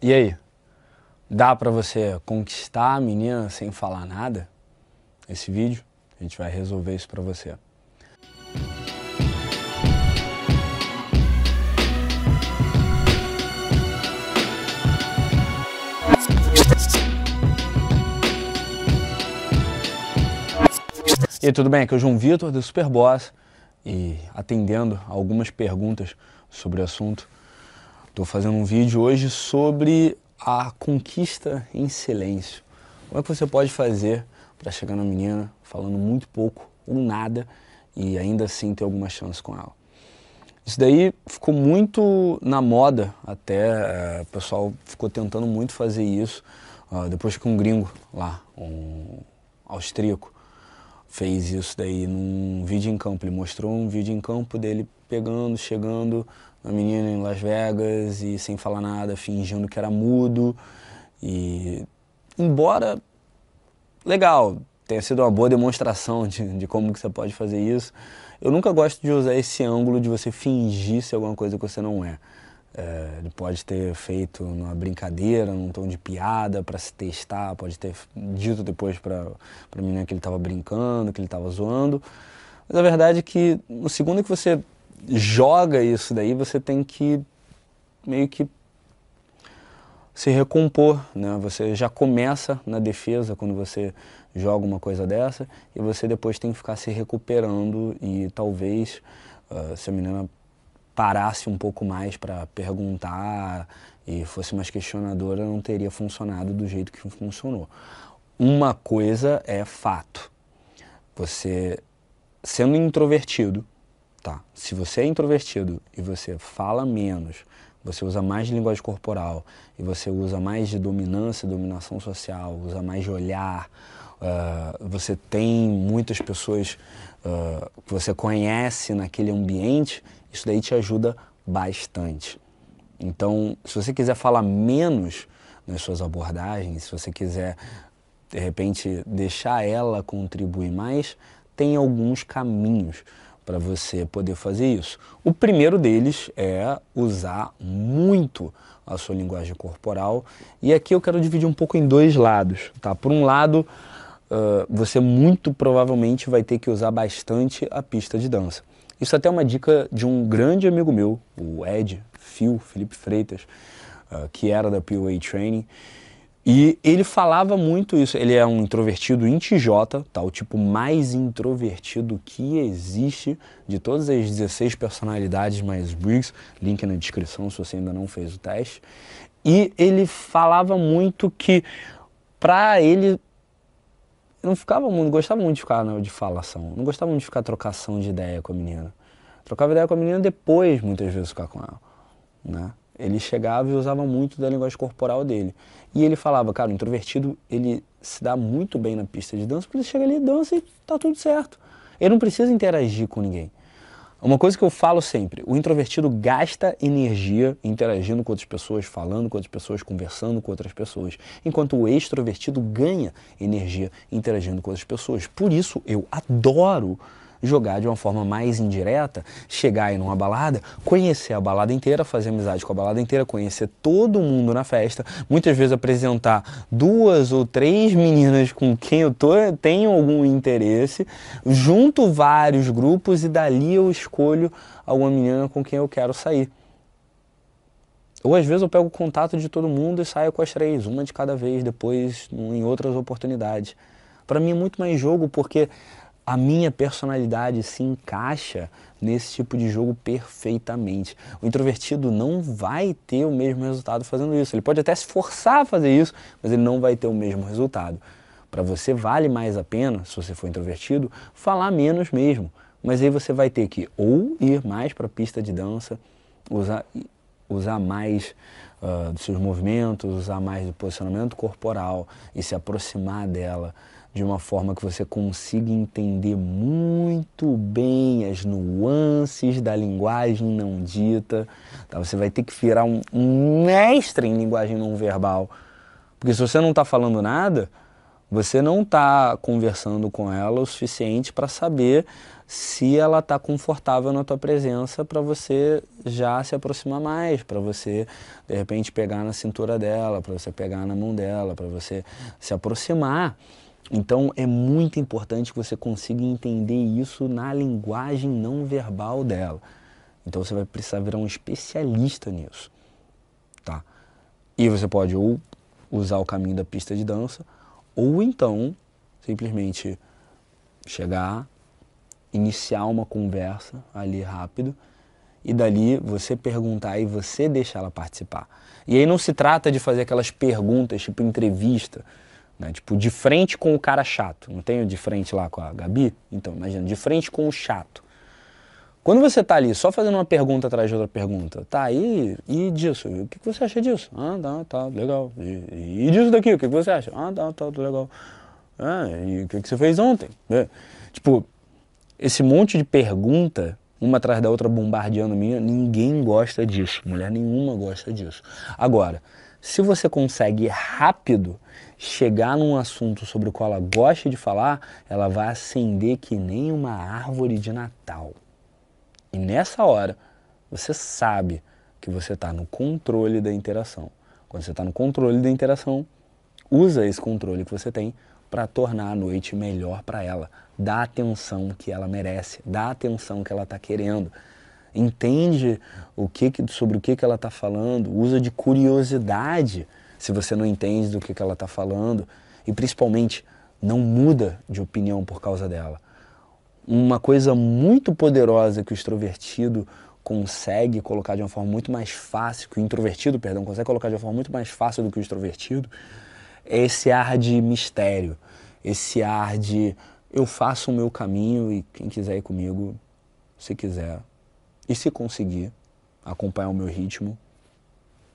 E aí? Dá para você conquistar a menina sem falar nada? Esse vídeo, a gente vai resolver isso para você. E aí, tudo bem? Aqui é o João Vitor do Superboss e atendendo algumas perguntas sobre o assunto, estou fazendo um vídeo hoje sobre a conquista em silêncio. Como é que você pode fazer para chegar na menina falando muito pouco ou nada e ainda assim ter alguma chance com ela? Isso daí ficou muito na moda até, é, o pessoal ficou tentando muito fazer isso, depois que um gringo lá, um austríaco, fez isso daí num vídeo em campo. Ele mostrou um vídeo em campo dele pegando, chegando na menina em Las Vegas e sem falar nada, fingindo que era mudo. E embora legal, tenha sido uma boa demonstração de, de como que você pode fazer isso, eu nunca gosto de usar esse ângulo de você fingir ser alguma coisa que você não é. É, ele pode ter feito numa brincadeira, num tom de piada para se testar, pode ter dito depois para a menina que ele estava brincando, que ele estava zoando. Mas a verdade é que no segundo que você joga isso daí, você tem que meio que se recompor, né? Você já começa na defesa quando você joga uma coisa dessa e você depois tem que ficar se recuperando e talvez uh, se a menina parasse um pouco mais para perguntar e fosse mais questionadora, não teria funcionado do jeito que funcionou. Uma coisa é fato. Você sendo introvertido, tá? Se você é introvertido e você fala menos, você usa mais de linguagem corporal e você usa mais de dominância, dominação social, usa mais de olhar, uh, você tem muitas pessoas uh, que você conhece naquele ambiente, isso daí te ajuda bastante. Então, se você quiser falar menos nas suas abordagens, se você quiser, de repente, deixar ela contribuir mais, tem alguns caminhos para você poder fazer isso. O primeiro deles é usar muito a sua linguagem corporal. E aqui eu quero dividir um pouco em dois lados. Tá? Por um lado, uh, você muito provavelmente vai ter que usar bastante a pista de dança. Isso até é uma dica de um grande amigo meu, o Ed, Phil, Felipe Freitas, uh, que era da POA Training. E ele falava muito isso. Ele é um introvertido em TJ, tá? o tipo mais introvertido que existe de todas as 16 personalidades mais Briggs. Link na descrição se você ainda não fez o teste. E ele falava muito que para ele eu não ficava muito, gostava muito de ficar né, de falação, não gostava muito de ficar trocação de ideia com a menina. Trocava ideia com a menina depois, muitas vezes, ficar com ela. Né? Ele chegava e usava muito da linguagem corporal dele. E ele falava, cara, o introvertido, ele se dá muito bem na pista de dança, porque ele chega ali dança e tá tudo certo. Ele não precisa interagir com ninguém. Uma coisa que eu falo sempre, o introvertido gasta energia interagindo com outras pessoas, falando com outras pessoas, conversando com outras pessoas, enquanto o extrovertido ganha energia interagindo com outras pessoas. Por isso eu adoro jogar de uma forma mais indireta, chegar aí numa balada, conhecer a balada inteira, fazer amizade com a balada inteira, conhecer todo mundo na festa, muitas vezes apresentar duas ou três meninas com quem eu tô, tenho algum interesse, junto vários grupos e dali eu escolho alguma menina com quem eu quero sair. Ou às vezes eu pego o contato de todo mundo e saio com as três, uma de cada vez, depois em outras oportunidades. Para mim é muito mais jogo porque a minha personalidade se encaixa nesse tipo de jogo perfeitamente. O introvertido não vai ter o mesmo resultado fazendo isso. Ele pode até se forçar a fazer isso, mas ele não vai ter o mesmo resultado. Para você vale mais a pena, se você for introvertido, falar menos mesmo. Mas aí você vai ter que ou ir mais para a pista de dança, usar, usar mais uh, dos seus movimentos, usar mais do posicionamento corporal e se aproximar dela de uma forma que você consiga entender muito bem as nuances da linguagem não dita. Tá? Você vai ter que virar um, um mestre em linguagem não verbal. Porque se você não está falando nada, Você não está conversando com ela o suficiente para saber se ela está confortável na tua presença para você já se aproximar mais, para você de repente pegar na cintura dela, para você pegar na mão dela, para você se aproximar. Então é muito importante que você consiga entender isso na linguagem não verbal dela. Então você vai precisar virar um especialista nisso, tá? E você pode ou usar o caminho da pista de dança, ou então simplesmente chegar, iniciar uma conversa ali rápido e dali você perguntar e você deixar ela participar. E aí não se trata de fazer aquelas perguntas tipo entrevista, né? tipo de frente com o cara chato. Não tenho de frente lá com a Gabi? Então, imagina, de frente com o chato. Quando você está ali só fazendo uma pergunta atrás de outra pergunta, tá aí, e disso? O que você acha disso? Ah, tá, tá, legal. E, e disso daqui, o que você acha? Ah, tá, tá, legal. Ah, e o que você fez ontem? É. Tipo, esse monte de pergunta, uma atrás da outra bombardeando minha, ninguém gosta disso. Mulher nenhuma gosta disso. Agora, se você consegue rápido chegar num assunto sobre o qual ela gosta de falar, ela vai acender que nem uma árvore de Natal. E nessa hora, você sabe que você está no controle da interação. Quando você está no controle da interação, usa esse controle que você tem para tornar a noite melhor para ela. Dá atenção que ela merece, dá atenção que ela está querendo. Entende o que, sobre o que, que ela está falando, usa de curiosidade se você não entende do que, que ela está falando e principalmente não muda de opinião por causa dela. Uma coisa muito poderosa que o extrovertido consegue colocar de uma forma muito mais fácil, que o introvertido, perdão, consegue colocar de uma forma muito mais fácil do que o extrovertido, é esse ar de mistério, esse ar de eu faço o meu caminho e quem quiser ir comigo, se quiser, e se conseguir acompanhar o meu ritmo,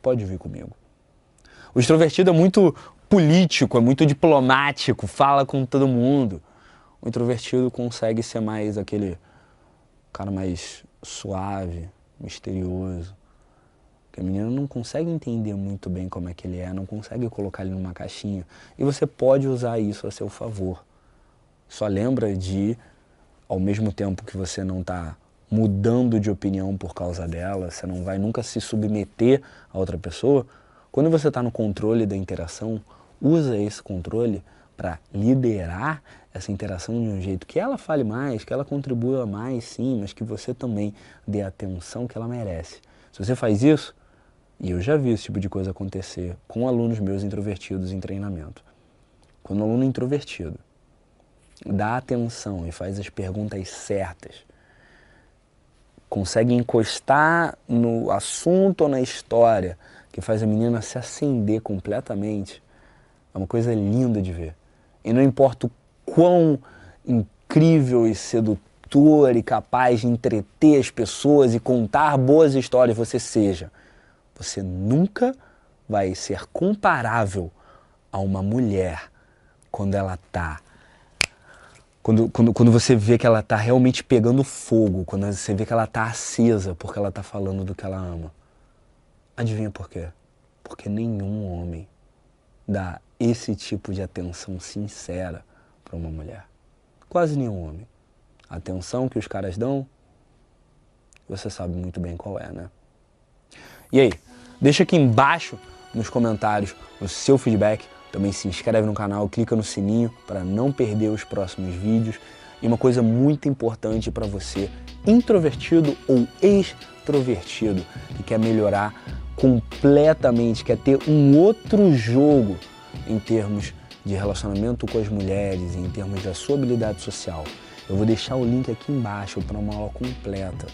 pode vir comigo. O extrovertido é muito político, é muito diplomático, fala com todo mundo. O introvertido consegue ser mais aquele cara mais suave, misterioso, que a menina não consegue entender muito bem como é que ele é, não consegue colocar ele numa caixinha. E você pode usar isso a seu favor. Só lembra de, ao mesmo tempo que você não está mudando de opinião por causa dela, você não vai nunca se submeter a outra pessoa, quando você está no controle da interação, usa esse controle para liderar essa interação de um jeito que ela fale mais, que ela contribua mais, sim, mas que você também dê a atenção que ela merece. Se você faz isso, e eu já vi esse tipo de coisa acontecer com alunos meus introvertidos em treinamento. Quando um aluno introvertido dá atenção e faz as perguntas certas, consegue encostar no assunto ou na história que faz a menina se acender completamente, é uma coisa linda de ver. E não importa o quão incrível e sedutor e capaz de entreter as pessoas e contar boas histórias você seja, você nunca vai ser comparável a uma mulher quando ela está. Quando, quando, quando você vê que ela está realmente pegando fogo, quando você vê que ela está acesa porque ela está falando do que ela ama. Adivinha por quê? Porque nenhum homem dá esse tipo de atenção sincera para uma mulher. Quase nenhum homem. A atenção que os caras dão, você sabe muito bem qual é, né? E aí, deixa aqui embaixo nos comentários o seu feedback. Também se inscreve no canal, clica no sininho para não perder os próximos vídeos. E uma coisa muito importante para você, introvertido ou extrovertido, que quer melhorar completamente, quer ter um outro jogo em termos de relacionamento com as mulheres, em termos da sua habilidade social. Eu vou deixar o link aqui embaixo para uma aula completa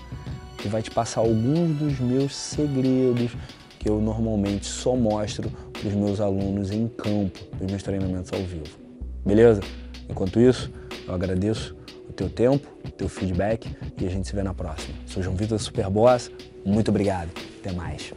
que vai te passar alguns dos meus segredos que eu normalmente só mostro para os meus alunos em campo, nos meus treinamentos ao vivo. Beleza? Enquanto isso, eu agradeço o teu tempo, o teu feedback e a gente se vê na próxima. Sou João Vitor Superboss, muito obrigado. Até mais.